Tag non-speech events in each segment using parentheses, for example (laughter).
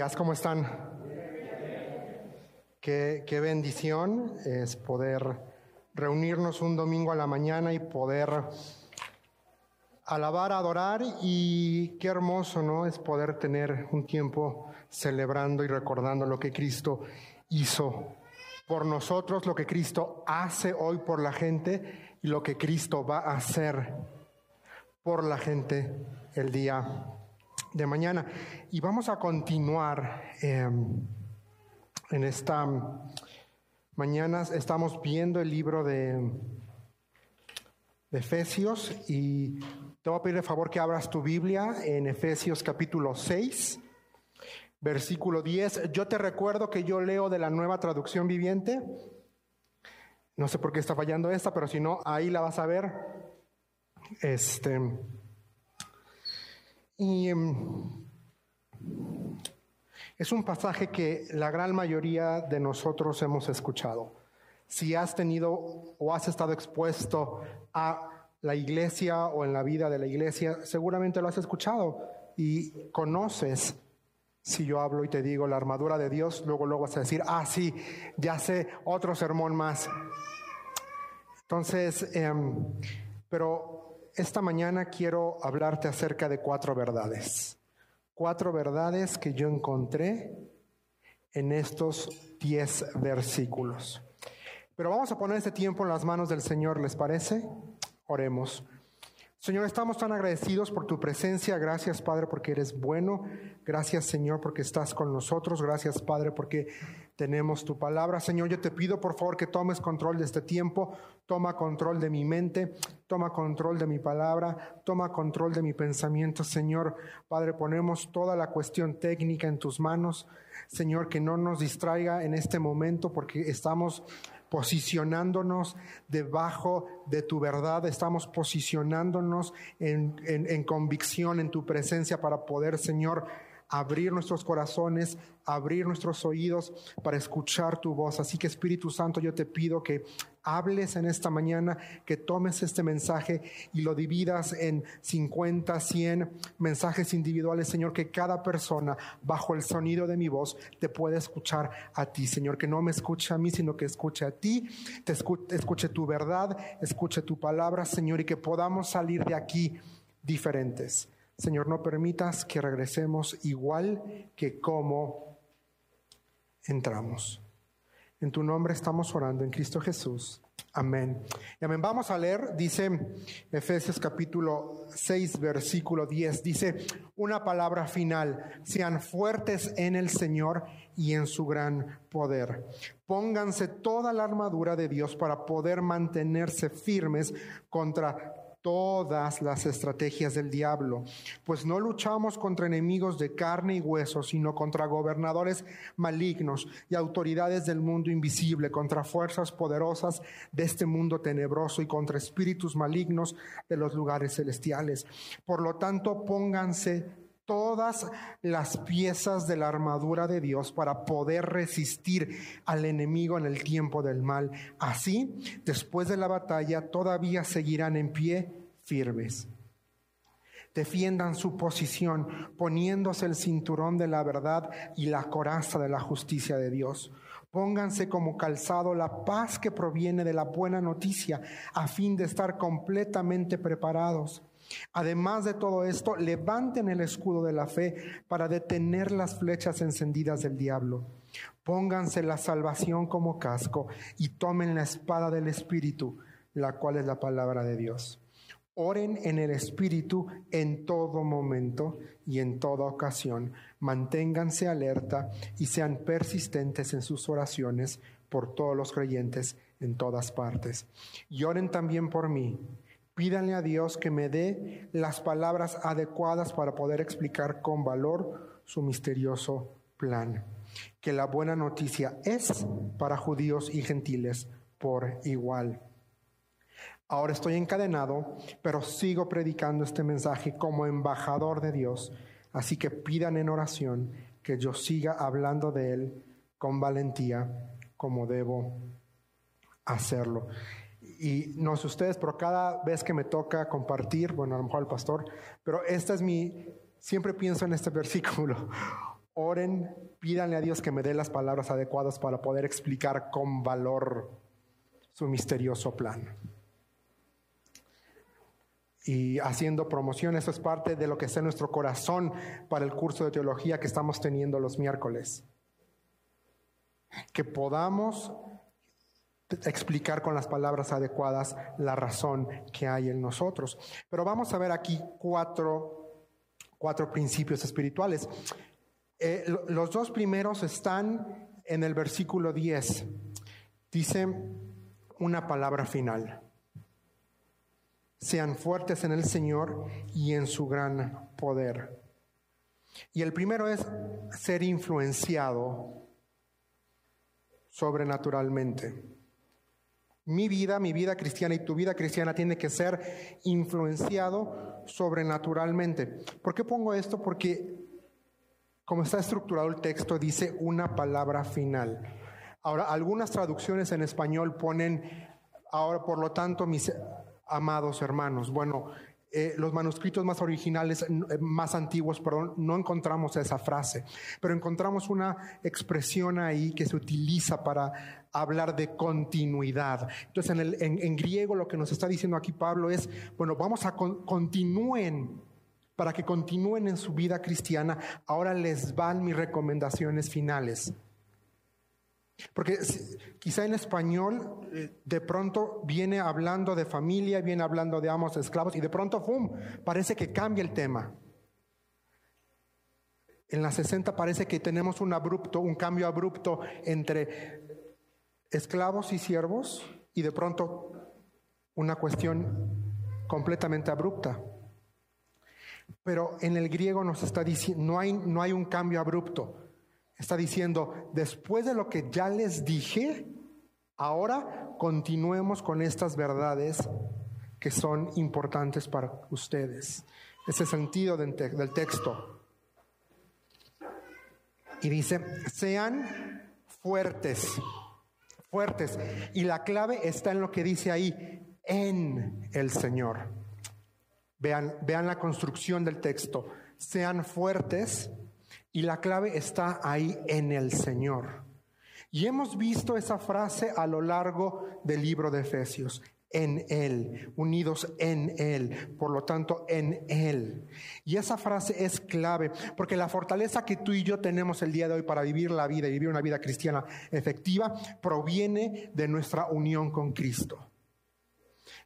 días, ¿cómo están? Qué, qué, bendición es poder reunirnos un domingo a la mañana y poder alabar, adorar y qué hermoso, ¿no? Es poder tener un tiempo celebrando y recordando lo que Cristo hizo por nosotros, lo que Cristo hace hoy por la gente y lo que Cristo va a hacer por la gente el día de mañana. Y vamos a continuar em, en esta mañana. Estamos viendo el libro de, de Efesios y te voy a pedir el favor que abras tu Biblia en Efesios capítulo 6, versículo 10. Yo te recuerdo que yo leo de la nueva traducción viviente. No sé por qué está fallando esta, pero si no, ahí la vas a ver. Este. Y em, es un pasaje que la gran mayoría de nosotros hemos escuchado. Si has tenido o has estado expuesto a la iglesia o en la vida de la iglesia, seguramente lo has escuchado y conoces. Si yo hablo y te digo la armadura de Dios, luego luego vas a decir, ah, sí, ya sé, otro sermón más. Entonces, em, pero esta mañana quiero hablarte acerca de cuatro verdades. Cuatro verdades que yo encontré en estos diez versículos. Pero vamos a poner este tiempo en las manos del Señor, ¿les parece? Oremos. Señor, estamos tan agradecidos por tu presencia. Gracias, Padre, porque eres bueno. Gracias, Señor, porque estás con nosotros. Gracias, Padre, porque tenemos tu palabra. Señor, yo te pido, por favor, que tomes control de este tiempo. Toma control de mi mente. Toma control de mi palabra. Toma control de mi pensamiento. Señor, Padre, ponemos toda la cuestión técnica en tus manos. Señor, que no nos distraiga en este momento porque estamos posicionándonos debajo de tu verdad, estamos posicionándonos en, en, convicción en tu presencia para poder, Señor, abrir nuestros corazones, abrir nuestros oídos para escuchar tu voz. Así que Espíritu Santo, yo te pido que hables en esta mañana, que tomes este mensaje y lo dividas en 50, 100 mensajes individuales, Señor, que cada persona bajo el sonido de mi voz te pueda escuchar a ti, Señor, que no me escuche a mí, sino que escuche a ti, te escuche, escuche tu verdad, escuche tu palabra, Señor, y que podamos salir de aquí diferentes. Señor, no permitas que regresemos igual que como entramos. En tu nombre estamos orando en Cristo Jesús. Amén. Y amén. Vamos a leer, dice Efesios capítulo 6, versículo 10, dice una palabra final, sean fuertes en el Señor y en su gran poder. Pónganse toda la armadura de Dios para poder mantenerse firmes contra todas las estrategias del diablo, pues no luchamos contra enemigos de carne y hueso, sino contra gobernadores malignos y autoridades del mundo invisible, contra fuerzas poderosas de este mundo tenebroso y contra espíritus malignos de los lugares celestiales. Por lo tanto, pónganse todas las piezas de la armadura de Dios para poder resistir al enemigo en el tiempo del mal. Así, después de la batalla, todavía seguirán en pie firmes. Defiendan su posición poniéndose el cinturón de la verdad y la coraza de la justicia de Dios. Pónganse como calzado la paz que proviene de la buena noticia a fin de estar completamente preparados Además de todo esto, levanten el escudo de la fe para detener las flechas encendidas del diablo. Pónganse la salvación como casco y tomen la espada del Espíritu, la cual es la palabra de Dios. Oren en el Espíritu en todo momento y en toda ocasión. Manténganse alerta y sean persistentes en sus oraciones por todos los creyentes en todas partes. Y oren también por mí Pídanle a Dios que me dé las palabras adecuadas para poder explicar con valor su misterioso plan. Que la buena noticia es para judíos y gentiles por igual. Ahora estoy encadenado, pero sigo predicando este mensaje como embajador de Dios. Así que pidan en oración que yo siga hablando de Él con valentía como debo hacerlo. Y no sé ustedes, pero cada vez que me toca compartir, bueno, a lo mejor el pastor, pero esta es mi, siempre pienso en este (laughs) versículo. oren, pídanle a Dios que me dé las palabras adecuadas para poder explicar con valor su misterioso plan. Y haciendo promoción, eso es parte de lo que está en nuestro corazón para el curso de teología que estamos teniendo los miércoles. Que podamos explicar con las palabras adecuadas la razón que hay en nosotros. Pero vamos a ver aquí cuatro, cuatro principios espirituales. Eh, los dos primeros están en el versículo 10. Dice una palabra final. Sean fuertes en el Señor y en su gran poder. Y el primero es ser influenciado sobrenaturalmente. Mi vida, mi vida cristiana y tu vida cristiana tiene que ser influenciado sobrenaturalmente. ¿Por qué pongo esto? Porque como está estructurado el texto, dice una palabra final. Ahora, algunas traducciones en español ponen, ahora por lo tanto, mis amados hermanos. Bueno, eh, los manuscritos más originales, eh, más antiguos, perdón, no encontramos esa frase, pero encontramos una expresión ahí que se utiliza para hablar de continuidad. Entonces, en, griego lo que nos está diciendo aquí Pablo es, bueno, vamos a continúen para que continúen en su vida cristiana, ahora les van mis recomendaciones finales. Porque quizá en español eh, de pronto viene hablando de familia, viene hablando de amos, esclavos, y de pronto, ¡fum!, parece que cambia el tema. En la 60 parece que tenemos un abrupto, un cambio abrupto entre esclavos y siervos, y de pronto una cuestión completamente abrupta. Pero en el griego nos está diciendo, no no hay un cambio abrupto. Está diciendo, después de lo que ya les dije, ahora continuemos con estas verdades que son importantes para ustedes. Ese sentido del, texto. Y dice, sean fuertes, fuertes. Y la clave está en lo que dice ahí, en el Señor. Vean, vean la construcción del texto. Sean fuertes y la clave está ahí en el Señor. Y hemos visto esa frase a lo largo del libro de Efesios. En Él, unidos en Él, por lo tanto en Él. Y esa frase es clave, porque la fortaleza que tú y yo tenemos el día de hoy para vivir la vida y vivir una vida cristiana efectiva proviene de nuestra unión con Cristo.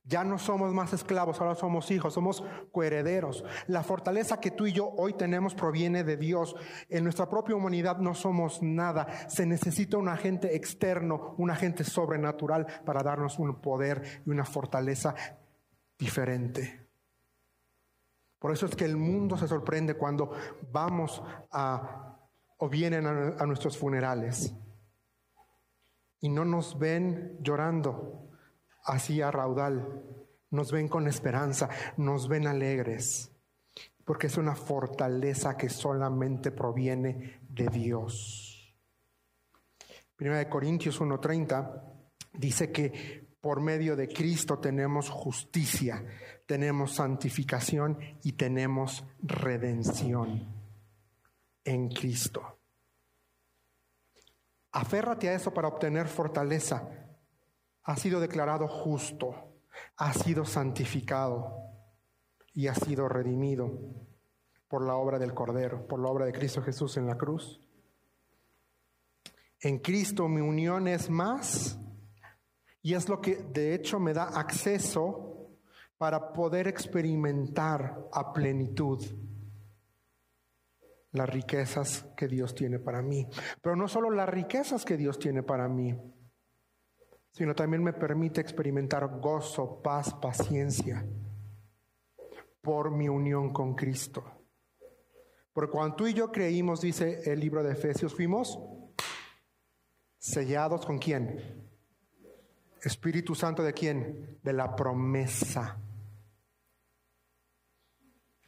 Ya no somos más esclavos, ahora somos hijos, somos coherederos. La fortaleza que tú y yo hoy tenemos proviene de Dios. En nuestra propia humanidad no somos nada. Se necesita un agente externo, un agente sobrenatural para darnos un poder y una fortaleza diferente. Por eso es que el mundo se sorprende cuando vamos a o vienen a, a nuestros funerales y no nos ven llorando así a raudal. Nos ven con esperanza, nos ven alegres, porque es una fortaleza que solamente proviene de Dios. Primera de Corintios 1:30 dice que por medio de Cristo tenemos justicia, tenemos santificación y tenemos redención en Cristo. Aférrate a eso para obtener fortaleza ha sido declarado justo, ha sido santificado y ha sido redimido por la obra del Cordero, por la obra de Cristo Jesús en la cruz. En Cristo mi unión es más y es lo que de hecho me da acceso para poder experimentar a plenitud las riquezas que Dios tiene para mí. Pero no solo las riquezas que Dios tiene para mí, sino también me permite experimentar gozo, paz, paciencia por mi unión con Cristo. Porque cuando tú y yo creímos, dice el libro de Efesios, fuimos sellados con quién? Espíritu Santo de quién? De la promesa.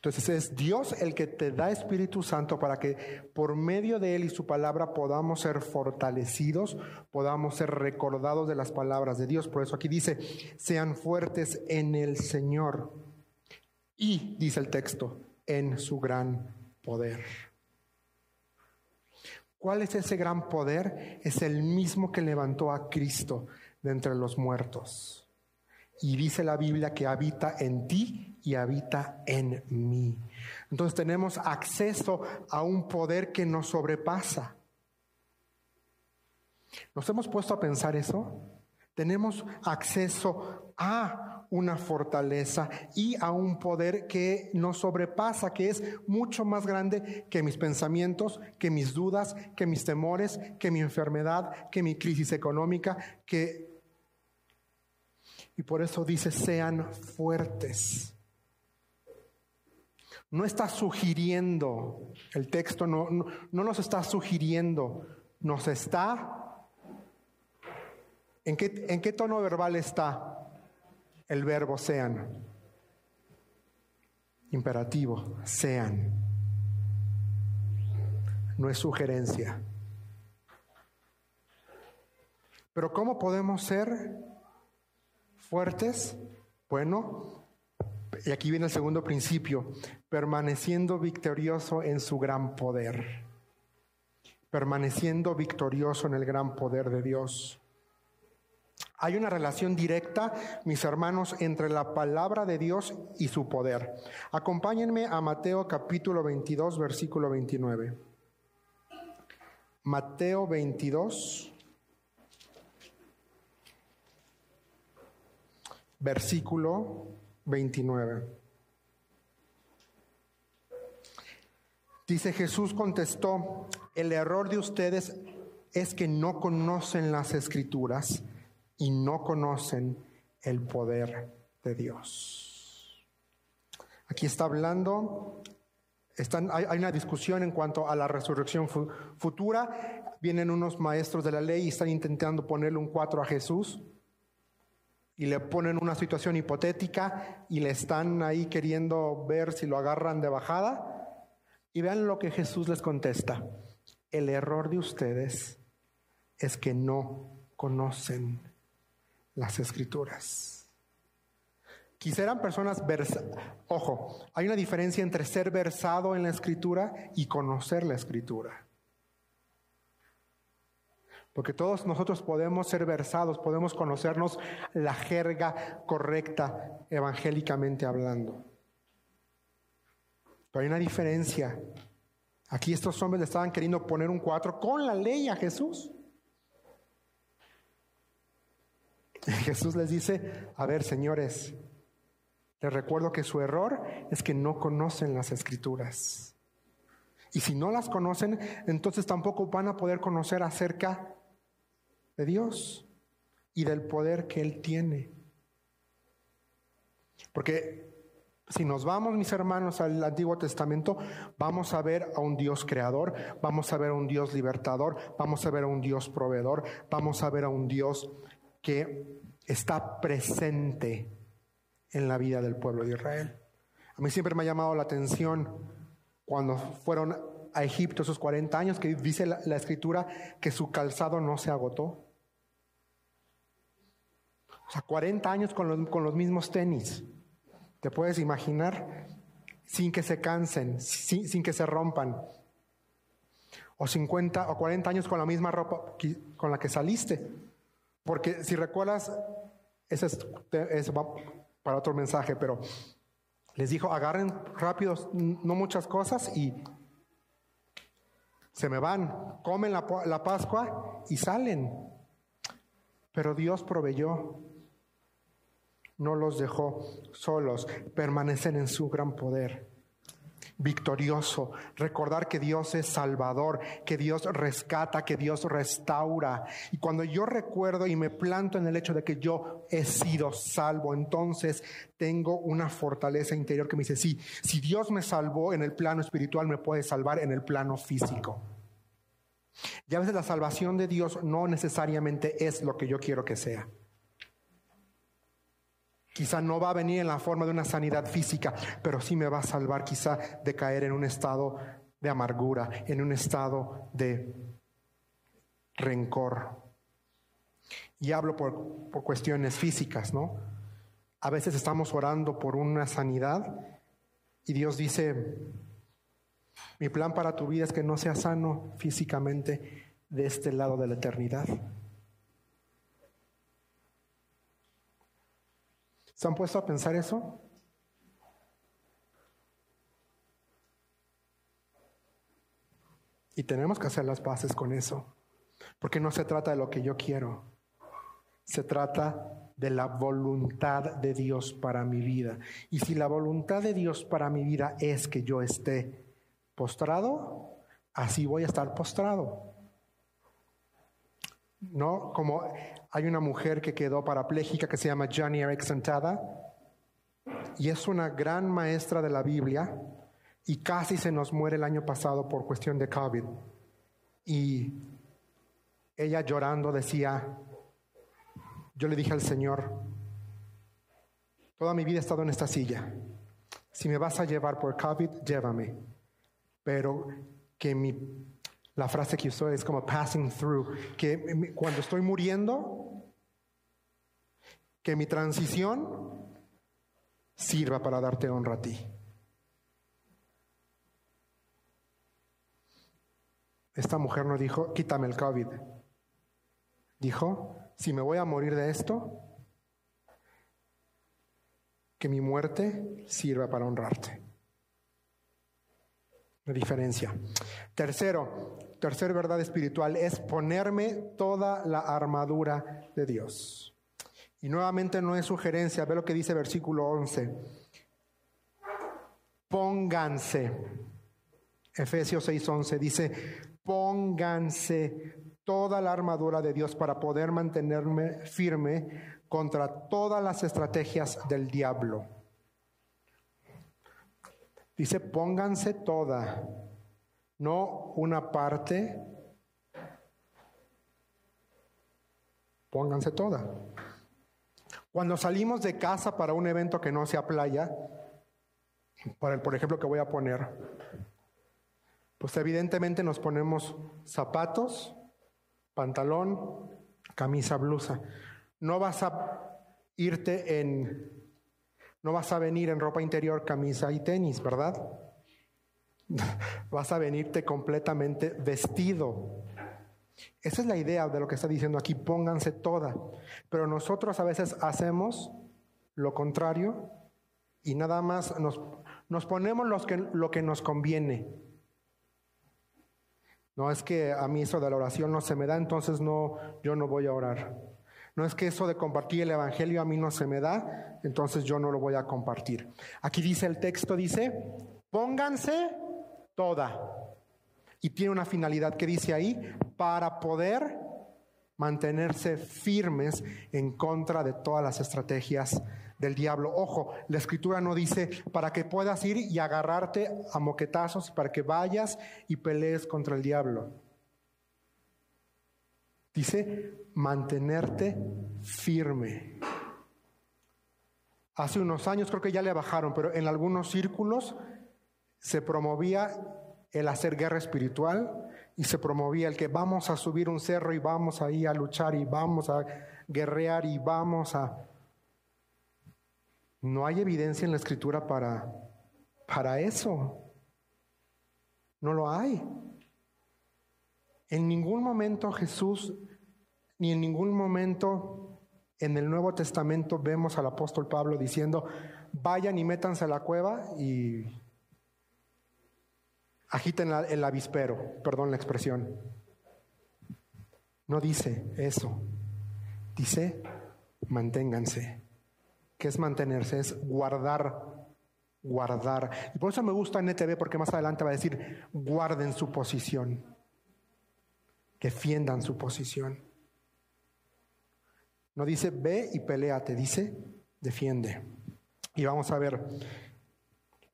Entonces es Dios el que te da Espíritu Santo para que por medio de Él y su palabra podamos ser fortalecidos, podamos ser recordados de las palabras de Dios. Por eso aquí dice, sean fuertes en el Señor. Y, dice el texto, en su gran poder. ¿Cuál es ese gran poder? Es el mismo que levantó a Cristo de entre los muertos. Y dice la Biblia que habita en ti y habita en mí. Entonces tenemos acceso a un poder que nos sobrepasa. ¿Nos hemos puesto a pensar eso? Tenemos acceso a una fortaleza y a un poder que nos sobrepasa, que es mucho más grande que mis pensamientos, que mis dudas, que mis temores, que mi enfermedad, que mi crisis económica, que... Y por eso dice, sean fuertes. No está sugiriendo, el texto no, no, no nos está sugiriendo, nos está ¿En qué, tono verbal está el verbo sean? Imperativo, sean. No es sugerencia. Pero ¿cómo podemos ser fuertes? Bueno, y aquí viene el segundo principio, permaneciendo victorioso en su gran poder, permaneciendo victorioso en el gran poder de Dios. Hay una relación directa, mis hermanos, entre la palabra de Dios y su poder. Acompáñenme a Mateo capítulo 22, versículo 29. Mateo 22, versículo 29. Dice Jesús contestó, el error de ustedes es que no conocen las escrituras y no conocen el poder de Dios. Aquí está hablando, están, hay, una discusión en cuanto a la resurrección futura. Vienen unos maestros de la ley y están intentando ponerle un cuatro a Jesús y le ponen una situación hipotética y le están ahí queriendo ver si lo agarran de bajada. Y vean lo que Jesús les contesta. El error de ustedes es que no conocen las escrituras. Quisieran personas versadas. Ojo, hay una diferencia entre ser versado en la escritura y conocer la escritura. Porque todos nosotros podemos ser versados, podemos conocernos la jerga correcta evangélicamente hablando. Pero hay una diferencia. Aquí estos hombres le estaban queriendo poner un cuatro con la ley a Jesús. Jesús les dice, a ver, señores, les recuerdo que su error es que no conocen las escrituras. Y si no las conocen, entonces tampoco van a poder conocer acerca de Dios y del poder que Él tiene. Porque si nos vamos, mis hermanos, al Antiguo Testamento, vamos a ver a un Dios creador, vamos a ver a un Dios libertador, vamos a ver a un Dios proveedor, vamos a ver a un Dios que está presente en la vida del pueblo de Israel. A mí siempre me ha llamado la atención cuando fueron a Egipto esos 40 años, que dice la, escritura que su calzado no se agotó. O sea, 40 años con los, con los mismos tenis. ¿Te puedes imaginar? Sin que se cansen, sin, sin que se rompan. O 50 o 40 años con la misma ropa con la que saliste. Porque si recuerdas, ese es, para otro mensaje, pero les dijo, agarren rápido, no muchas cosas y se me van, comen la, la Pascua y salen. Pero Dios proveyó, no los dejó solos, permanecen en su gran poder victorioso, recordar que Dios es salvador, que Dios rescata, que Dios restaura. Y cuando yo recuerdo y me planto en el hecho de que yo he sido salvo, entonces tengo una fortaleza interior que me dice, sí, si Dios me salvó en el plano espiritual, me puede salvar en el plano físico. Y a veces la salvación de Dios no necesariamente es lo que yo quiero que sea. Quizá no va a venir en la forma de una sanidad física, pero sí me va a salvar quizá de caer en un estado de amargura, en un estado de rencor. Y hablo por, por cuestiones físicas, ¿no? A veces estamos orando por una sanidad y Dios dice, Mi plan para tu vida es que no seas sano físicamente de este lado de la eternidad. ¿Se han puesto a pensar eso? Y tenemos que hacer las paces con eso, porque no se trata de lo que yo quiero, se trata de la voluntad de Dios para mi vida. Y si la voluntad de Dios para mi vida es que yo esté postrado, así voy a estar postrado. ¿No? Como hay una mujer que quedó parapléjica que se llama Johnny Erickson Tada y es una gran maestra de la Biblia y casi se nos muere el año pasado por cuestión de COVID. Y ella llorando decía, yo le dije al Señor, toda mi vida he estado en esta silla. Si me vas a llevar por COVID, llévame. Pero que mi, la frase que usó es como passing through, que cuando estoy muriendo, que mi transición sirva para darte honra a ti. Esta mujer no dijo, quítame el COVID. Dijo, si me voy a morir de esto, que mi muerte sirva para honrarte. La diferencia. Tercero, tercer verdad espiritual es ponerme toda la armadura de Dios. Y nuevamente no es sugerencia, ve lo que dice versículo 11. Pónganse. Efesios 6:11 dice, pónganse toda la armadura de Dios para poder mantenerme firme contra todas las estrategias del diablo. Dice, pónganse toda, no una parte, pónganse toda. Cuando salimos de casa para un evento que no sea playa, por, el, por ejemplo que voy a poner, pues evidentemente nos ponemos zapatos, pantalón, camisa, blusa. No vas a irte en, no vas a venir en ropa interior, camisa y tenis, ¿verdad? (laughs) Vas a venirte completamente vestido. Esa es la idea de lo que está diciendo aquí, pónganse toda. Pero nosotros a veces hacemos lo contrario y nada más nos, nos ponemos los que, lo que nos conviene. No es que a mí eso de la oración no se me da, entonces no, yo no voy a orar. No es que eso de compartir el Evangelio a mí no se me da, entonces yo no lo voy a compartir. Aquí dice el texto, dice, pónganse toda. Y tiene una finalidad que dice ahí, para poder mantenerse firmes en contra de todas las estrategias del diablo. Ojo, la escritura no dice para que puedas ir y agarrarte a moquetazos, para que vayas y pelees contra el diablo. Dice mantenerte firme. Hace unos años creo que ya le bajaron, pero en algunos círculos se promovía el hacer guerra espiritual y se promovía el que vamos a subir un cerro y vamos ahí a luchar y vamos a guerrear y vamos a no hay evidencia en la escritura para, para eso. No lo hay. En ningún momento Jesús, ni en ningún momento en el Nuevo Testamento vemos al apóstol Pablo diciendo, vayan y métanse a la cueva y agiten el avispero, perdón la expresión. No dice eso. Dice, manténganse que es mantenerse, es guardar, guardar. Y por eso me gusta NTV porque más adelante va a decir, guarden su posición, defiendan su posición. No dice ve y te dice defiende. Y vamos a ver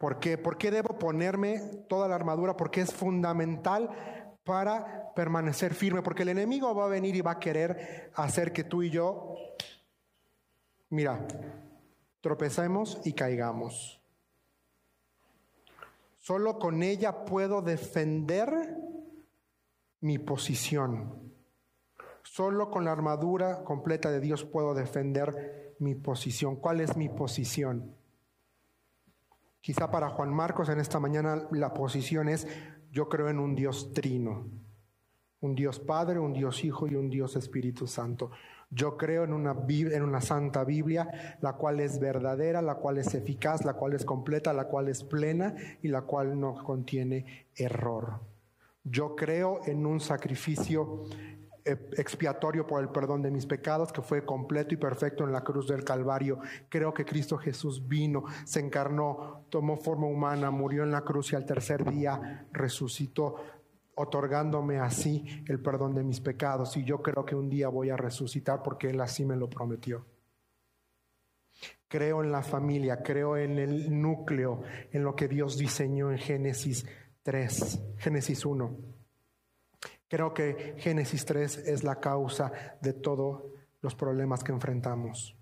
por qué, por qué debo ponerme toda la armadura, porque es fundamental para permanecer firme, porque el enemigo va a venir y va a querer hacer que tú y yo, mira, tropecemos y caigamos. Solo con ella puedo defender mi posición. Solo con la armadura completa de Dios puedo defender mi posición. ¿Cuál es mi posición? Quizá para Juan Marcos en esta mañana la posición es, yo creo en un Dios trino, un Dios Padre, un Dios Hijo y un Dios Espíritu Santo. Yo creo en una, en una santa Biblia, la cual es verdadera, la cual es eficaz, la cual es completa, la cual es plena y la cual no contiene error. Yo creo en un sacrificio expiatorio por el perdón de mis pecados, que fue completo y perfecto en la cruz del Calvario. Creo que Cristo Jesús vino, se encarnó, tomó forma humana, murió en la cruz y al tercer día resucitó otorgándome así el perdón de mis pecados. Y yo creo que un día voy a resucitar porque Él así me lo prometió. Creo en la familia, creo en el núcleo, en lo que Dios diseñó en Génesis 3, Génesis 1. Creo que Génesis 3 es la causa de todos los problemas que enfrentamos.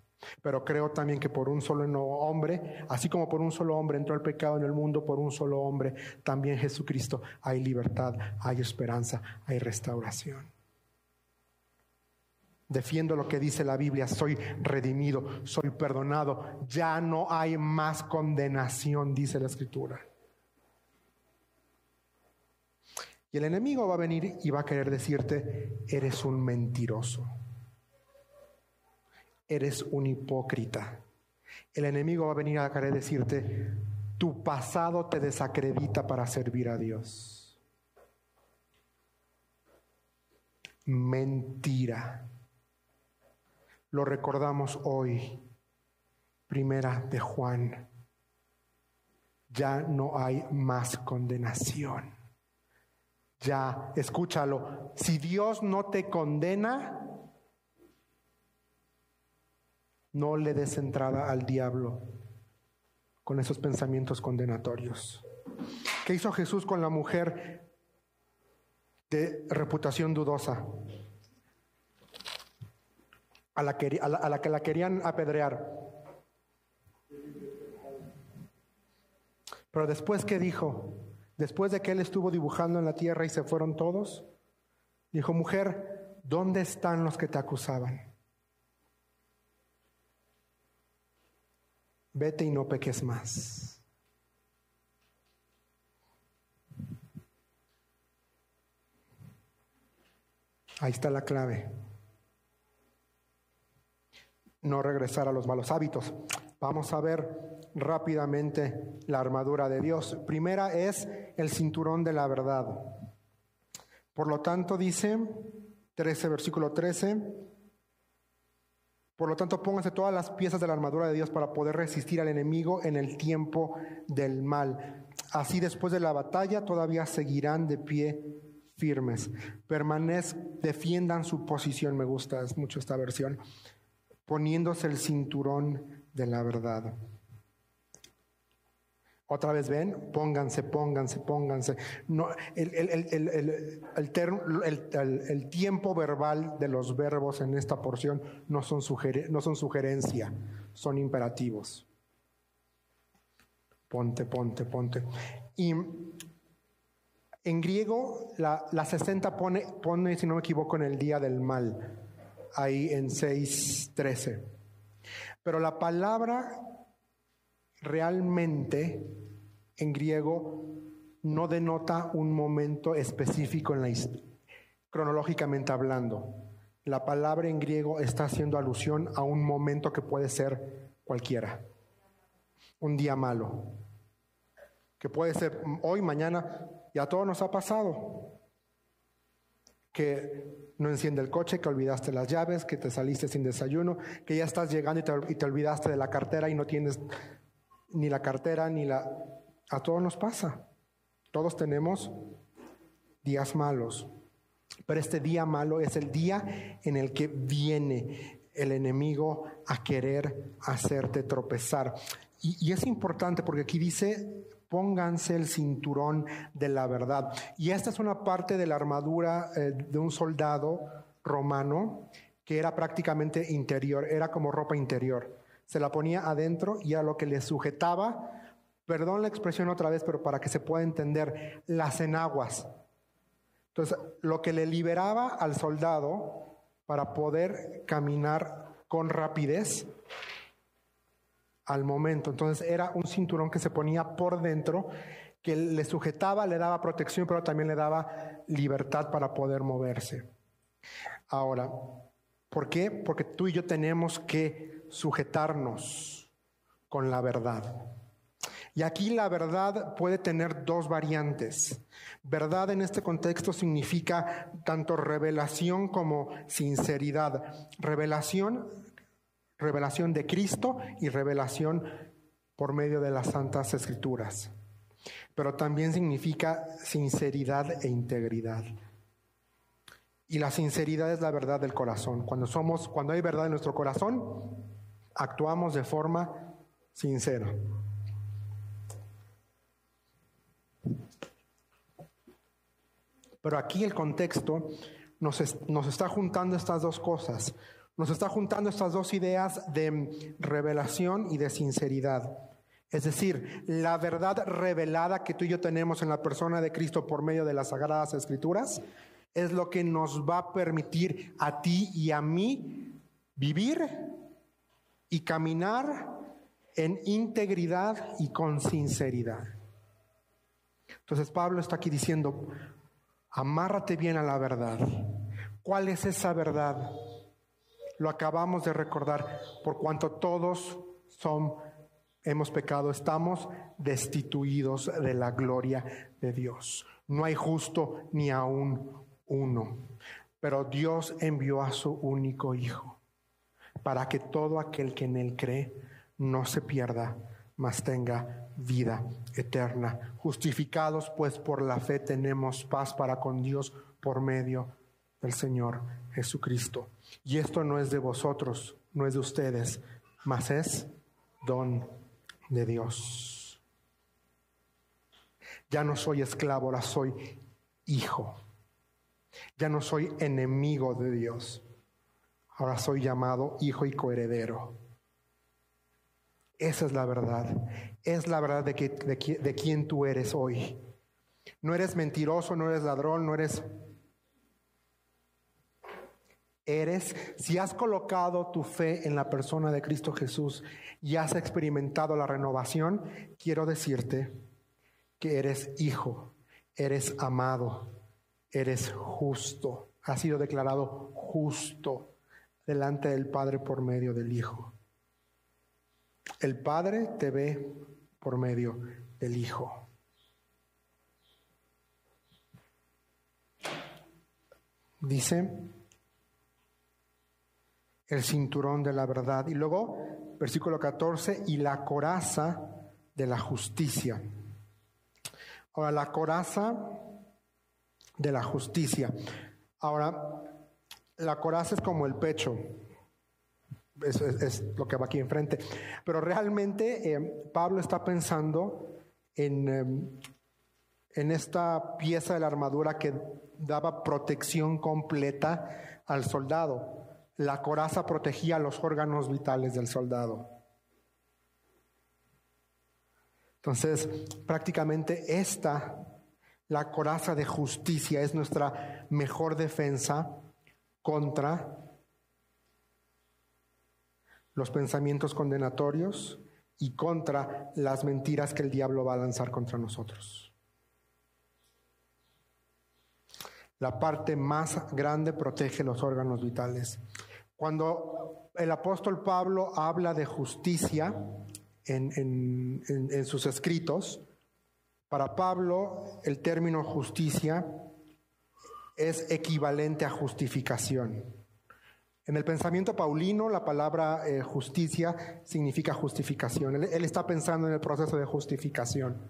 Pero creo también que por un solo hombre, así como por un solo hombre entró el pecado en el mundo, por un solo hombre también Jesucristo hay libertad, hay esperanza, hay restauración. Defiendo lo que dice la Biblia, soy redimido, soy perdonado, ya no hay más condenación, dice la Escritura. Y el enemigo va a venir y va a querer decirte, eres un mentiroso eres un hipócrita. El enemigo va a venir a querer decirte, tu pasado te desacredita para servir a Dios. Mentira. Lo recordamos hoy. Primera de Juan. Ya no hay más condenación. Ya, escúchalo. Si Dios no te condena, no le des entrada al diablo con esos pensamientos condenatorios. ¿Qué hizo Jesús con la mujer de reputación dudosa? A la, que, la, la querían apedrear. Pero después, ¿qué dijo? Después de que él estuvo dibujando en la tierra y se fueron todos, dijo, mujer, ¿dónde están los que te acusaban? vete y no peques más. Ahí está la clave. No regresar a los malos hábitos. Vamos a ver rápidamente la armadura de Dios. Primera es el cinturón de la verdad. Por lo tanto, dice 13, versículo 13, por lo tanto, pónganse todas las piezas de la armadura de Dios para poder resistir al enemigo en el tiempo del mal. Así después de la batalla todavía seguirán de pie firmes. Permanezcan, defiendan su posición, me gusta mucho esta versión, poniéndose el cinturón de la verdad. Otra vez ven, pónganse, pónganse, pónganse. No, el, el, tiempo verbal de los verbos en esta porción no son, no son sugerencia, son imperativos. Ponte, ponte, ponte. Y en griego la, la 60 pone, pone, si no me equivoco, en el día del mal, ahí en 6.13. Pero la palabra realmente en griego no denota un momento específico en la cronológicamente hablando. La palabra en griego está haciendo alusión a un momento que puede ser cualquiera. Un día malo. Que puede ser hoy, mañana, y a todos nos ha pasado. Que no enciende el coche, que olvidaste las llaves, que te saliste sin desayuno, que ya estás llegando y te olvidaste de la cartera y no tienes ni la cartera ni la... A todos nos pasa. Todos tenemos días malos. Pero este día malo es el día en el que viene el enemigo a querer hacerte tropezar. Y, es importante porque aquí dice, pónganse el cinturón de la verdad. Y esta es una parte de la armadura eh, de un soldado romano que era prácticamente interior, era como ropa interior se la ponía adentro y a lo que le sujetaba, perdón la expresión otra vez, pero para que se pueda entender, las enaguas. Entonces, lo que le liberaba al soldado para poder caminar con rapidez al momento. Entonces era un cinturón que se ponía por dentro, que le sujetaba, le daba protección, pero también le daba libertad para poder moverse. Ahora, ¿por qué? Porque tú y yo tenemos que sujetarnos con la verdad. Y aquí la verdad puede tener dos variantes. Verdad en este contexto significa tanto revelación como sinceridad. Revelación, revelación de Cristo y revelación por medio de las santas escrituras. Pero también significa sinceridad e integridad. Y la sinceridad es la verdad del corazón. Cuando somos, cuando hay verdad en nuestro corazón, actuamos de forma sincera. Pero aquí el contexto nos, nos, está juntando estas dos cosas. Nos está juntando estas dos ideas de revelación y de sinceridad. Es decir, la verdad revelada que tú y yo tenemos en la persona de Cristo por medio de las sagradas escrituras es lo que nos va a permitir a ti y a mí vivir y caminar en integridad y con sinceridad. Entonces Pablo está aquí diciendo, amárrate bien a la verdad. ¿Cuál es esa verdad? Lo acabamos de recordar, por cuanto todos son, hemos pecado, estamos destituidos de la gloria de Dios. No hay justo ni aún uno, pero Dios envió a su único Hijo para que todo aquel que en él cree no se pierda, mas tenga vida eterna. Justificados pues por la fe tenemos paz para con Dios por medio del Señor Jesucristo. Y esto no es de vosotros, no es de ustedes, mas es don de Dios. Ya no soy esclavo, ahora soy hijo. Ya no soy enemigo de Dios, ahora soy llamado hijo y coheredero. Esa es la verdad. Es la verdad de, que, de, quién tú eres hoy. No eres mentiroso, no eres ladrón, no eres... Eres, si has colocado tu fe en la persona de Cristo Jesús y has experimentado la renovación, quiero decirte que eres hijo, eres amado, eres justo, has sido declarado justo delante del Padre por medio del Hijo. El Padre te ve por medio del Hijo. Dice el cinturón de la verdad. Y luego, versículo 14, y la coraza de la justicia. Ahora, la coraza de la justicia. Ahora, la coraza es como el pecho. Es, lo que va aquí enfrente. Pero realmente eh, Pablo está pensando en, em, en esta pieza de la armadura que daba protección completa al soldado. La coraza protegía los órganos vitales del soldado. Entonces, prácticamente esta la coraza de justicia es nuestra mejor defensa contra los pensamientos condenatorios y contra las mentiras que el diablo va a lanzar contra nosotros. La parte más grande protege los órganos vitales. Cuando el apóstol Pablo habla de justicia en, en sus escritos, para Pablo, el término justicia es equivalente a justificación. En el pensamiento paulino, la palabra eh, justicia significa justificación. Él, él, está pensando en el proceso de justificación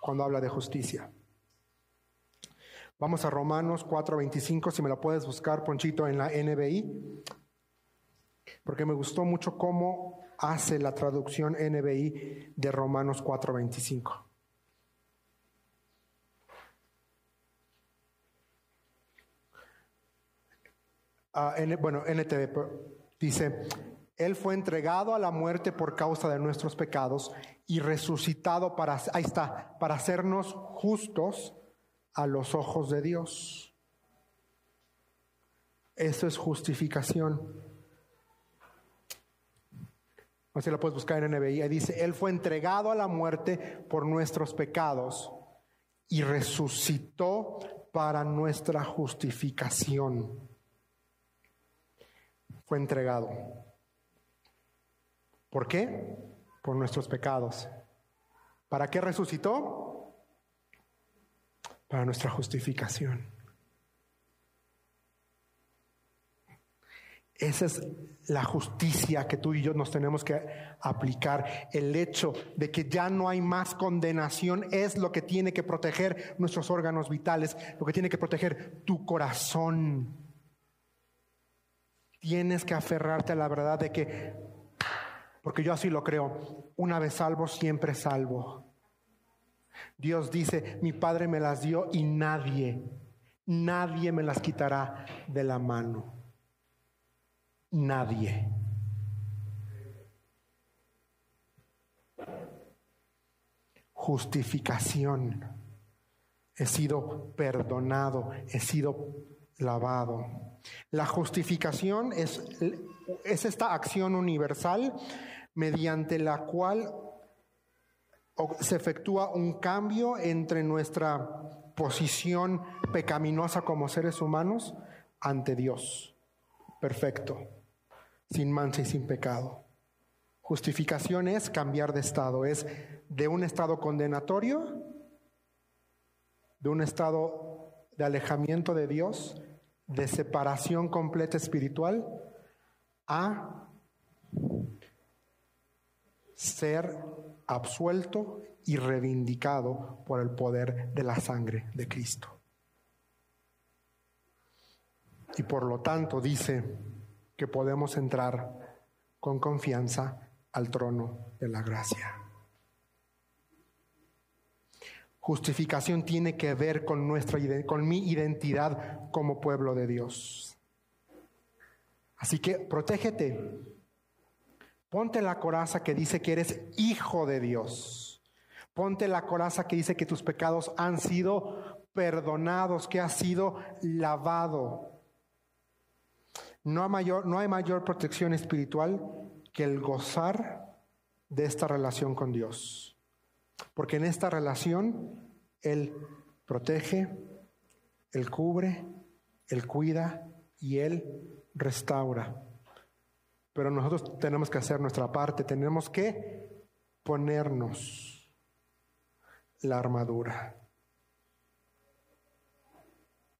cuando habla de justicia. Vamos a Romanos 4:25, si me lo puedes buscar, Ponchito, en la NBI, porque me gustó mucho cómo hace la traducción NBI de Romanos 4:25. Bueno, NTV dice, Él fue entregado a la muerte por causa de nuestros pecados y resucitado para, para hacernos justos a los ojos de Dios. Eso es justificación. No sé si lo puedes buscar en NBI. Dice, Él fue entregado a la muerte por nuestros pecados y resucitó para nuestra justificación. Fue entregado. ¿Por qué? Por nuestros pecados. ¿Para qué resucitó? Para nuestra justificación. Esa es la justicia que tú y yo nos tenemos que aplicar. El hecho de que ya no hay más condenación es lo que tiene que proteger nuestros órganos vitales, lo que tiene que proteger tu corazón. Tienes que aferrarte a la verdad de que, porque yo así lo creo, una vez salvo, siempre salvo. Dios dice, mi Padre me las dio y nadie, nadie me las quitará de la mano nadie. Justificación. He sido perdonado, he sido lavado. La justificación es, es esta acción universal mediante la cual se efectúa un cambio entre nuestra posición pecaminosa como seres humanos ante Dios. Perfecto sin mancha y sin pecado. Justificación es cambiar de estado, es de un estado condenatorio, de un estado de alejamiento de Dios, de separación completa espiritual, a ser absuelto y reivindicado por el poder de la sangre de Cristo. Y por lo tanto dice, que podemos entrar con confianza al trono de la gracia. Justificación tiene que ver con, nuestra, con mi identidad como pueblo de Dios. Así que protégete. Ponte la coraza que dice que eres hijo de Dios. Ponte la coraza que dice que tus pecados han sido perdonados, que has sido lavado. No hay, mayor, no hay mayor protección espiritual que el gozar de esta relación con Dios. Porque en esta relación Él protege, Él cubre, Él cuida y Él restaura. Pero nosotros tenemos que hacer nuestra parte, tenemos que ponernos la armadura.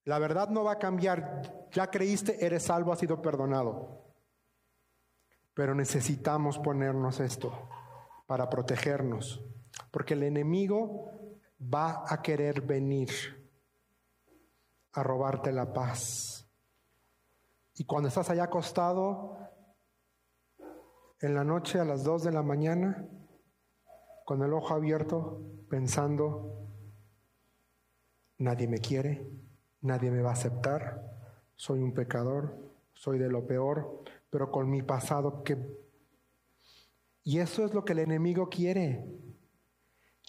La verdad no va a cambiar. Ya creíste, eres salvo, has sido perdonado. Pero necesitamos ponernos esto para protegernos. Porque el enemigo va a querer venir a robarte la paz. Y cuando estás allá acostado, en la noche a las dos de la mañana, con el ojo abierto, pensando, nadie me quiere, nadie me va a aceptar, soy un pecador, soy de lo peor, pero con mi pasado que... Y eso es lo que el enemigo quiere.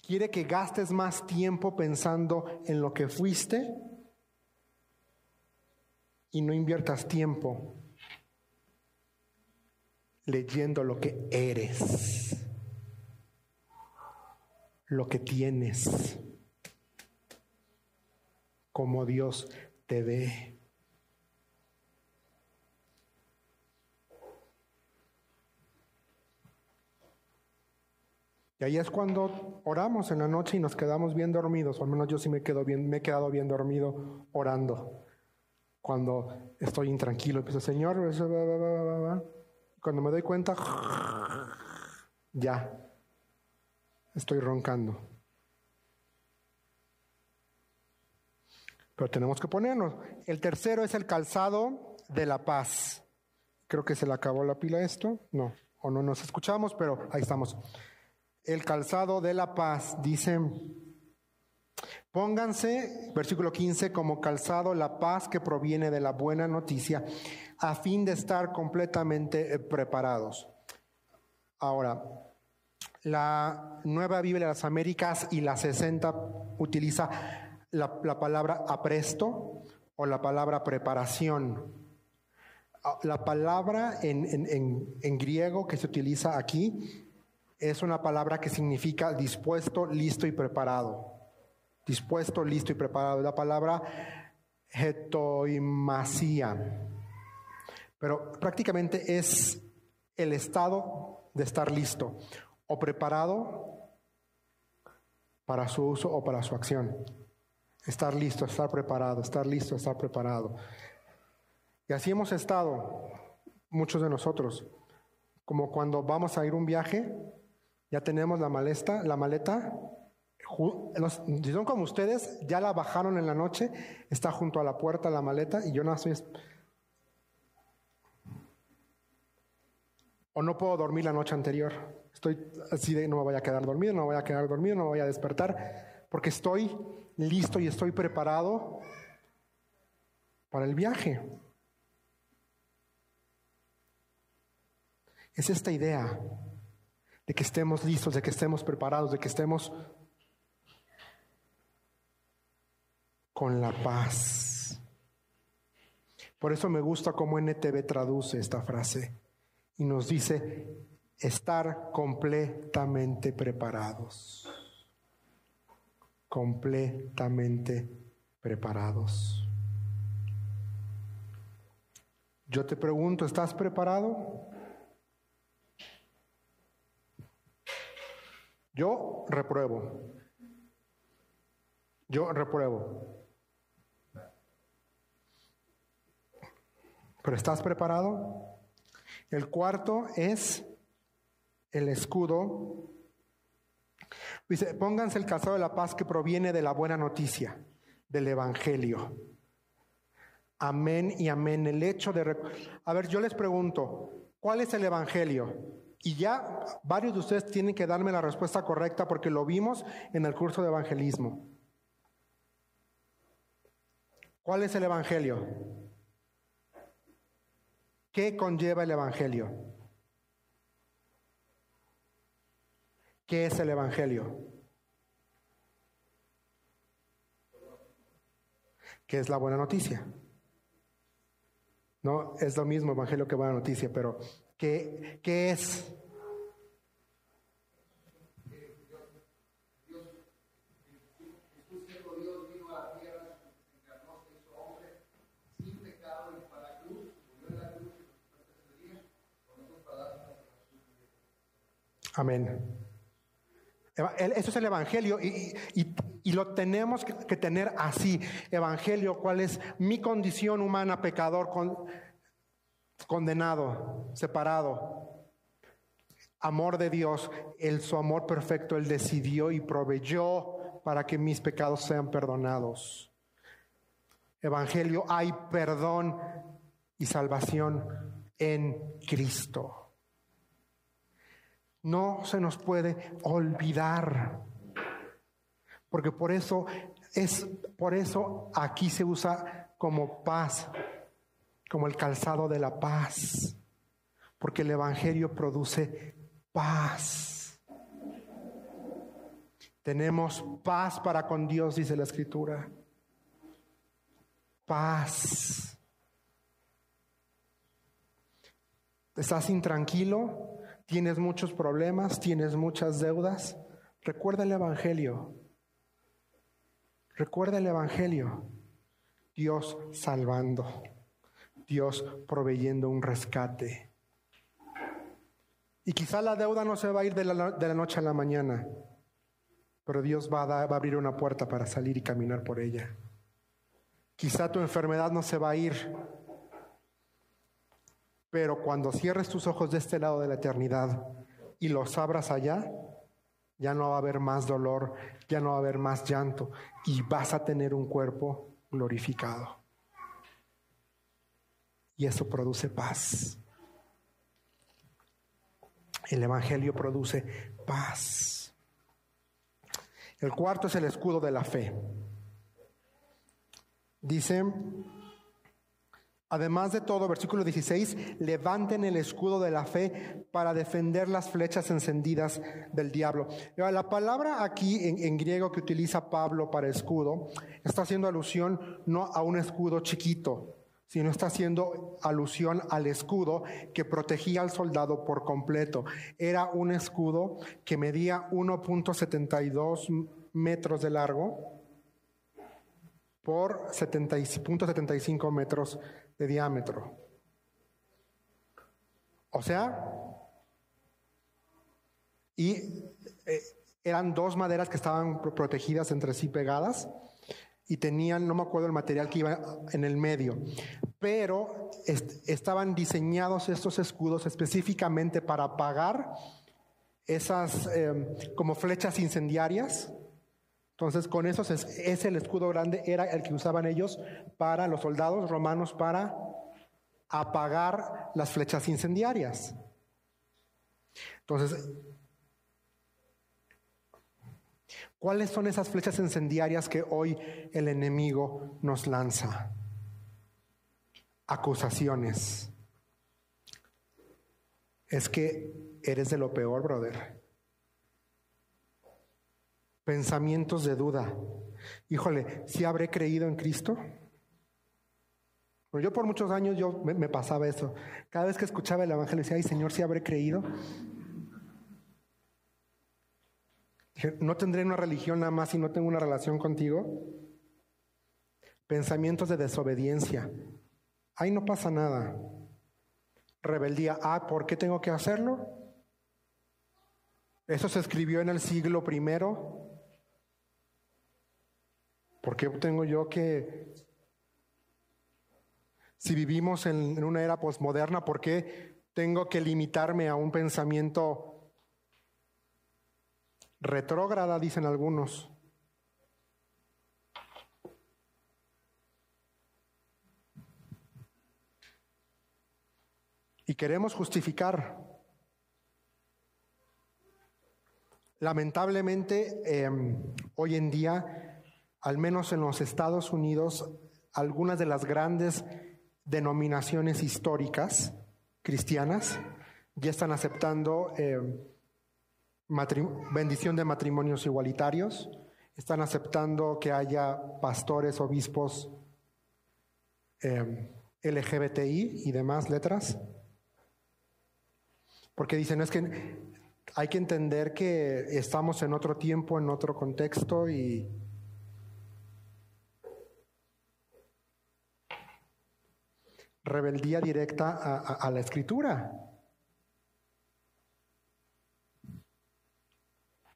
Quiere que gastes más tiempo pensando en lo que fuiste y no inviertas tiempo leyendo lo que eres, lo que tienes como Dios te ve. Y ahí es cuando oramos en la noche y nos quedamos bien dormidos, al menos yo sí me, quedo bien, me he quedado bien dormido orando. Cuando estoy intranquilo, empiezo, Señor, cuando me doy cuenta, (laughs) ya, estoy roncando. pero tenemos que ponernos. El tercero es el calzado de la paz. Creo que se le acabó la pila esto. No, o no nos escuchamos, pero ahí estamos. El calzado de la paz dice, pónganse, versículo 15, como calzado la paz que proviene de la buena noticia, a fin de estar completamente eh, preparados. Ahora, la nueva Biblia de las Américas y la 60 utiliza la, palabra apresto o la palabra preparación. Ah, La palabra en, en- en- en griego que se utiliza aquí es una palabra que significa dispuesto, listo y preparado. Dispuesto, listo y preparado. La palabra hetoimasia. Pero prácticamente es el estado de estar listo o preparado para su uso o para su acción. Estar listo, estar preparado, estar listo, estar preparado. Y así hemos estado muchos de nosotros. Como cuando vamos a ir un viaje, ya tenemos la maleta, la maleta. los- si son como ustedes, ya la bajaron en la noche, está junto a la puerta la maleta y yo no estoy. O no puedo dormir la noche anterior. Estoy así de no me voy a quedar dormido, no me voy a quedar dormido, no me voy a despertar, porque estoy listo y estoy preparado para el viaje. Es esta idea de que estemos listos, de que estemos preparados, de que estemos con la paz. Por eso me gusta cómo NTV traduce esta frase y nos dice estar completamente preparados. Completamente preparados. Yo te pregunto, ¿estás preparado? Yo repruebo. Yo repruebo. ¿Pero estás preparado? El cuarto es el escudo. Dice, pónganse el calzado de la paz que proviene de la buena noticia, del Evangelio. Amén y amén. El hecho de... A ver, yo les pregunto, ¿cuál es el Evangelio? Y ya varios de ustedes tienen que darme la respuesta correcta porque lo vimos en el curso de evangelismo. ¿Cuál es el Evangelio? ¿Qué conlleva el Evangelio? ¿Qué es el Evangelio? ¿Qué es la buena noticia? No, es lo mismo Evangelio que buena noticia, pero ¿qué, qué es? Amén. Eso es el Evangelio y, y- y lo tenemos que, que tener así. Evangelio, ¿cuál es mi condición humana, pecador, con- condenado, separado? Amor de Dios, el, su amor perfecto, Él decidió y proveyó para que mis pecados sean perdonados. Evangelio, hay perdón y salvación en Cristo. No se nos puede olvidar. Porque por eso es por eso aquí se usa como paz, como el calzado de la paz. Porque el evangelio produce paz. Tenemos paz para con Dios, dice la escritura. Paz. ¿Estás intranquilo? ¿Tienes muchos problemas? ¿Tienes muchas deudas? Recuerda el Evangelio. Recuerda el Evangelio. Dios salvando. Dios proveyendo un rescate. Y quizá la deuda no se va a ir de la, noche a la mañana, pero Dios va a abrir una puerta para salir y caminar por ella. Quizá tu enfermedad no se va a ir, pero cuando cierres tus ojos de este lado de la eternidad y los abras allá, ya no va a haber más dolor, ya no va a haber más llanto y vas a tener un cuerpo glorificado. Y eso produce paz. El Evangelio produce paz. El cuarto es el escudo de la fe. Dice, además de todo, versículo 16, levanten el escudo de la fe para defender las flechas encendidas del diablo. La palabra aquí en, en griego que utiliza Pablo para escudo está haciendo alusión no a un escudo chiquito, sino está haciendo alusión al escudo que protegía al soldado por completo. Era un escudo que medía 1.72 metros de largo por 70.75 metros de diámetro. O sea, y eh, eran dos maderas que estaban protegidas entre sí pegadas y tenían, no me acuerdo el material que iba en el medio, pero estaban diseñados estos escudos específicamente para apagar esas em, como flechas incendiarias. Entonces, con eso es, el escudo grande, era el que usaban ellos para los soldados romanos para apagar las flechas incendiarias. Entonces, ¿Cuáles son esas flechas incendiarias que hoy el enemigo nos lanza? Acusaciones. Es que eres de lo peor, brother. Pensamientos de duda. Híjole, ¿si habré creído en Cristo? yo por muchos años yo me, pasaba eso. Cada vez que escuchaba el Evangelio decía, ay Señor, ¿si habré creído? No tendré una religión nada más si no tengo una relación contigo. Pensamientos de desobediencia. Ahí no pasa nada. Rebeldía. Ah, ¿por qué tengo que hacerlo? Eso se escribió en el siglo primero. ¿Por qué tengo yo que... Si vivimos en, una era posmoderna, ¿por qué tengo que limitarme a un pensamiento retrógrada, dicen algunos. Y queremos justificar. Lamentablemente, em, hoy en día, al menos en los Estados Unidos, algunas de las grandes denominaciones históricas cristianas ya están aceptando em, bendición de matrimonios igualitarios, están aceptando que haya pastores, obispos eh, LGBTI y demás letras. Porque dicen, es que hay que entender que estamos en otro tiempo, en otro contexto y rebeldía directa a la escritura.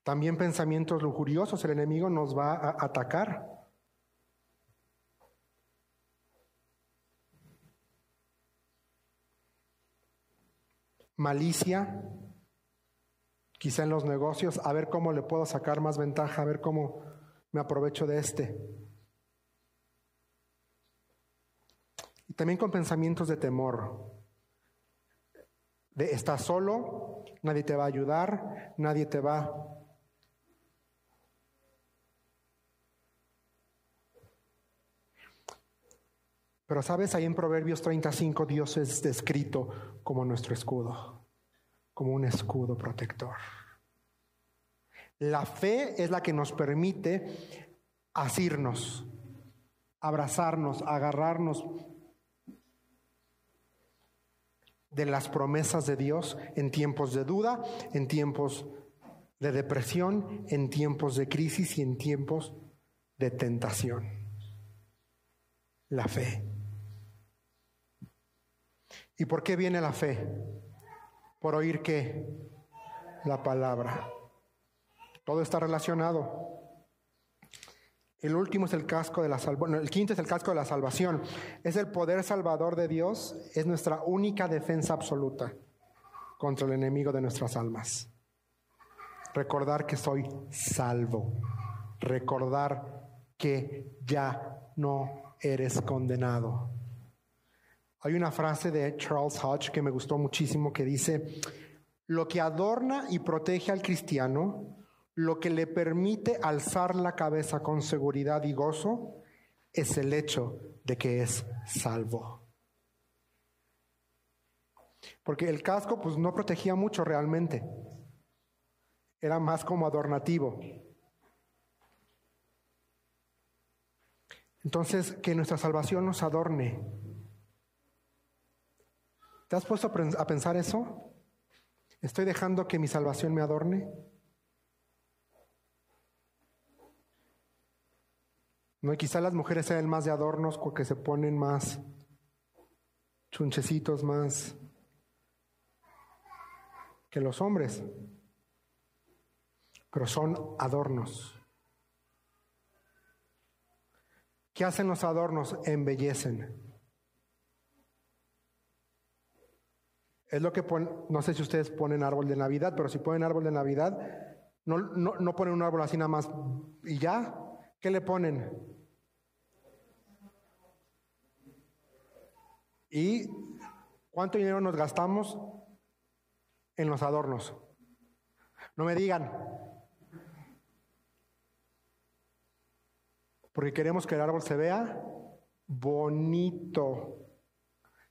También pensamientos lujuriosos, el enemigo nos va a atacar. Malicia, quizá en los negocios, a ver cómo le puedo sacar más ventaja, a ver cómo me aprovecho de este. Y también con pensamientos de temor. De estás solo, nadie te va a ayudar, nadie te va Pero sabes, ahí en Proverbios 35 Dios es descrito como nuestro escudo, como un escudo protector. La fe es la que nos permite asirnos, abrazarnos, agarrarnos de las promesas de Dios en tiempos de duda, en tiempos de depresión, en tiempos de crisis y en tiempos de tentación. La fe. ¿Y por qué viene la fe? Por oír qué? La palabra. Todo está relacionado. El último es el casco de la salvación. El quinto es el casco de la salvación. Es el poder salvador de Dios. Es nuestra única defensa absoluta contra el enemigo de nuestras almas. Recordar que soy salvo. Recordar que ya no eres condenado. Hay una frase de Charles Hodge que me gustó muchísimo que dice, lo que adorna y protege al cristiano, lo que le permite alzar la cabeza con seguridad y gozo, es el hecho de que es salvo. Porque el casco pues no protegía mucho realmente. Era más como adornativo. Entonces, que nuestra salvación nos adorne ¿Te has puesto a pensar eso? ¿Estoy dejando que mi salvación me adorne? No, quizá las mujeres sean más de adornos porque se ponen más chunchecitos, más que los hombres. Pero son adornos. ¿Qué hacen los adornos? Embellecen. Es lo que ponen, no sé si ustedes ponen árbol de Navidad, pero si ponen árbol de Navidad, no, no, no ponen un árbol así nada más y ya. ¿Qué le ponen? ¿Y cuánto dinero nos gastamos en los adornos? No me digan. Porque queremos que el árbol se vea bonito.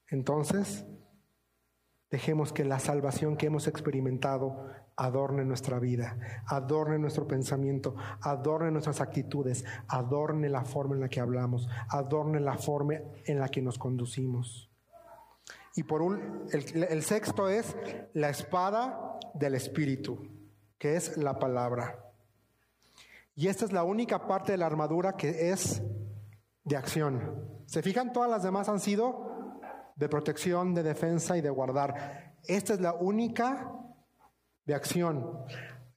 Entonces, dejemos que la salvación que hemos experimentado adorne nuestra vida, adorne nuestro pensamiento, adorne nuestras actitudes, adorne la forma en la que hablamos, adorne la forma en la que nos conducimos. Y por un, el, sexto es la espada del Espíritu, que es la palabra. Y esta es la única parte de la armadura que es de acción. ¿Se fijan? Todas las demás han sido de protección, de defensa y de guardar. Esta es la única de acción.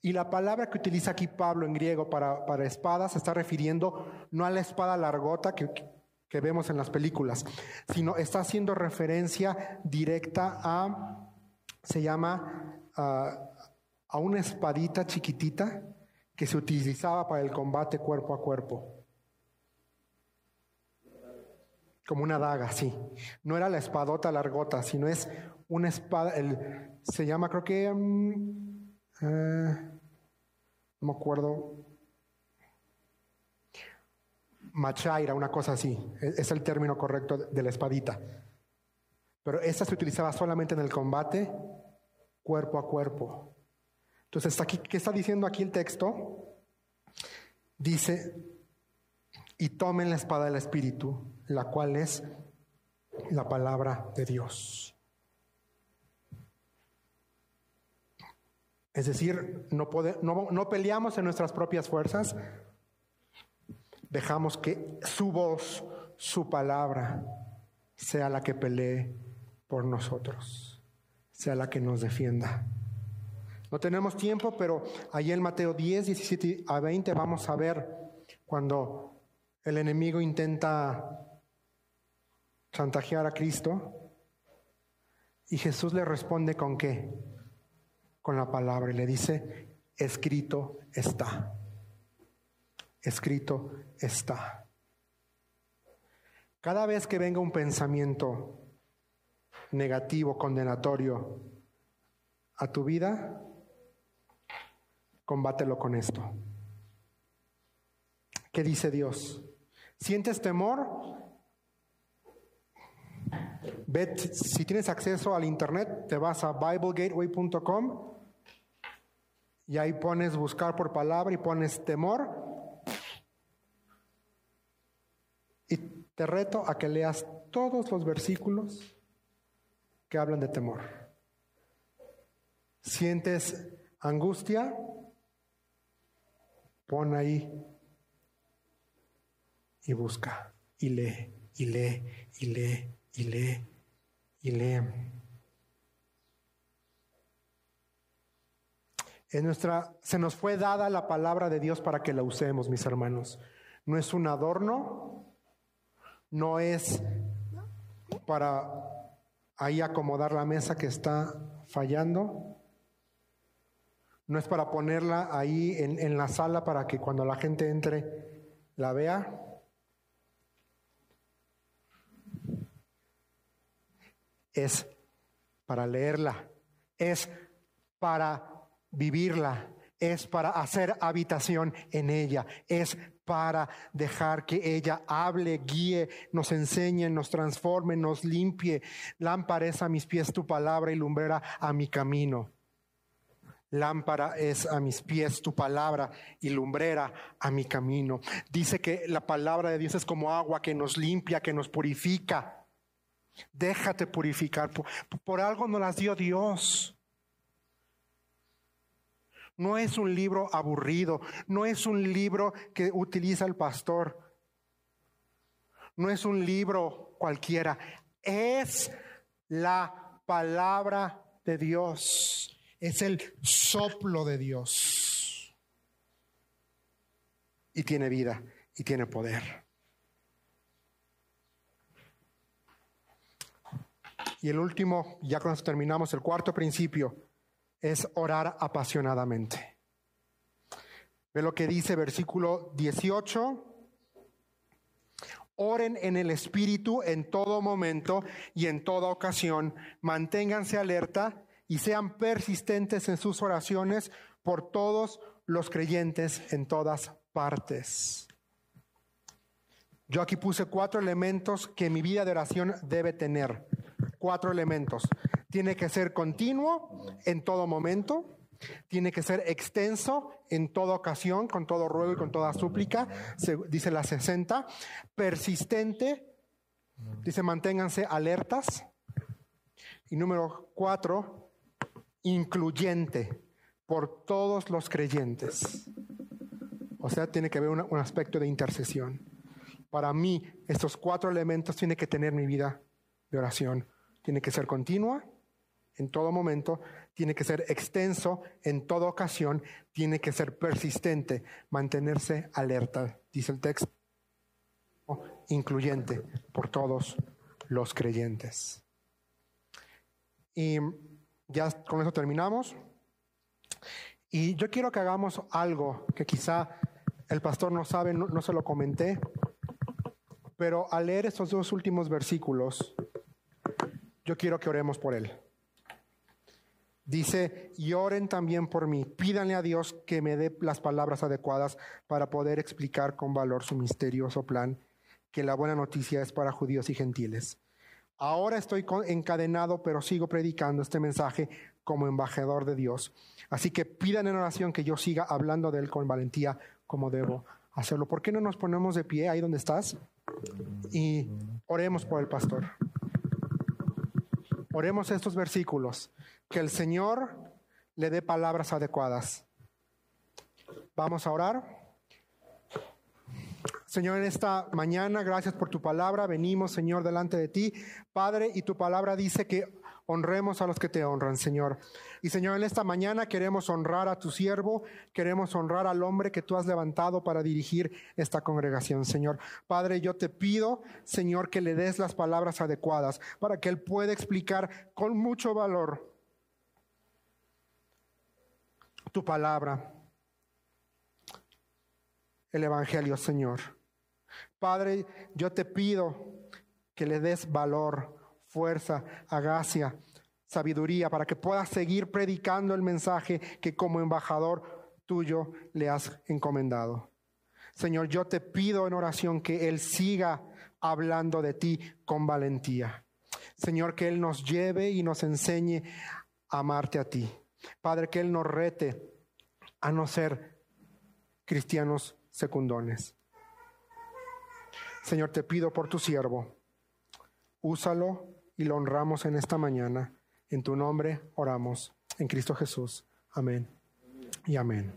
Y la palabra que utiliza aquí Pablo en griego para, para espada se está refiriendo no a la espada largota que, que vemos en las películas, sino está haciendo referencia directa a, se llama, a una espadita chiquitita que se utilizaba para el combate cuerpo a cuerpo. Como una daga, sí. No era la espadota largota, sino es una espada, el, se llama creo que, mm, eh, no me acuerdo, machaira, una cosa así. E-, es el término correcto de la espadita. Pero esta se utilizaba solamente en el combate cuerpo a cuerpo. Entonces, aquí, ¿qué está diciendo aquí el texto? Dice, y tomen la espada del Espíritu, la cual es la palabra de Dios. Es decir, no, no, no peleamos en nuestras propias fuerzas, dejamos que su voz, su palabra, sea la que pelee por nosotros, sea la que nos defienda. No tenemos tiempo, pero ahí en Mateo 10, 17 a 20 vamos a ver cuando el enemigo intenta chantajear a Cristo y Jesús le responde con qué? Con la palabra y le dice, escrito está escrito está. Cada vez que venga un pensamiento negativo, condenatorio a tu vida, combátelo con esto. ¿Qué dice Dios? ¿Sientes temor? Ve, si tienes acceso al internet, te vas a biblegateway.com y ahí pones buscar por palabra y pones temor Y te reto a que leas todos los versículos que hablan de temor. ¿Sientes angustia? Pon ahí y busca y lee y lee y lee y lee y lee. En nuestra, se nos fue dada la palabra de Dios para que la usemos, mis hermanos. No es un adorno, no es para ahí acomodar la mesa que está fallando, no es para ponerla ahí en, en la sala para que cuando la gente entre la vea. Es para leerla, es para vivirla, es para hacer habitación en ella, es para dejar que ella hable, guíe, nos enseñe, nos transforme, nos limpie. Lámpara es a mis pies tu palabra y lumbrera a mi camino. Lámpara es a mis pies tu palabra y lumbrera a mi camino. Dice que la palabra de Dios es como agua que nos limpia, que nos purifica. Déjate purificar. Por, algo nos las dio Dios. No es un libro aburrido, no es un libro que utiliza el pastor, no es un libro cualquiera, es la palabra de Dios, es el soplo de Dios. Y tiene vida y tiene poder. Y el último, ya esto terminamos, el cuarto principio es orar apasionadamente. Ve lo que dice versículo 18. Oren en el Espíritu en todo momento y en toda ocasión. Manténganse alerta y sean persistentes en sus oraciones por todos los creyentes en todas partes. Yo aquí puse cuatro elementos que mi vida de oración debe tener. Cuatro elementos. Tiene que ser continuo en todo momento. Tiene que ser extenso en toda ocasión, con todo ruego y con toda súplica, dice la 60. Persistente, dice manténganse alertas. Y número cuatro, incluyente por todos los creyentes. O sea, tiene que haber un aspecto de intercesión. Para mí, estos cuatro elementos tienen que tener mi vida de oración. Tiene que ser continua en todo momento, tiene que ser extenso en toda ocasión, tiene que ser persistente, mantenerse alerta, dice el texto, incluyente por todos los creyentes. Y ya con eso terminamos. Y yo quiero que hagamos algo que quizá el pastor no sabe, no, se lo comenté, pero al leer estos dos últimos versículos, yo quiero que oremos por él. Dice, y oren también por mí, pídanle a Dios que me dé las palabras adecuadas para poder explicar con valor su misterioso plan, que la buena noticia es para judíos y gentiles. Ahora estoy encadenado, pero sigo predicando este mensaje como embajador de Dios. Así que pidan en oración que yo siga hablando de él con valentía como debo hacerlo. ¿Por qué no nos ponemos de pie ahí donde estás? Y oremos por el pastor. Oremos estos versículos que el Señor le dé palabras adecuadas. Vamos a orar. Señor, en esta mañana, gracias por tu palabra. Venimos, Señor, delante de ti. Padre, y tu palabra dice que honremos a los que te honran, Señor. Y Señor, en esta mañana queremos honrar a tu siervo, queremos honrar al hombre que tú has levantado para dirigir esta congregación, Señor. Padre, yo te pido, Señor, que le des las palabras adecuadas para que él pueda explicar con mucho valor tu palabra, el Evangelio, Señor. Padre, yo te pido que le des valor, fuerza, agacia, sabiduría, para que puedas seguir predicando el mensaje que como embajador tuyo le has encomendado. Señor, yo te pido en oración que Él siga hablando de ti con valentía. Señor, que Él nos lleve y nos enseñe a amarte a ti. Padre, que Él nos rete a no ser cristianos secundones. Señor, te pido por tu siervo, úsalo y lo honramos en esta mañana. En tu nombre oramos, en Cristo Jesús. Amén y amén.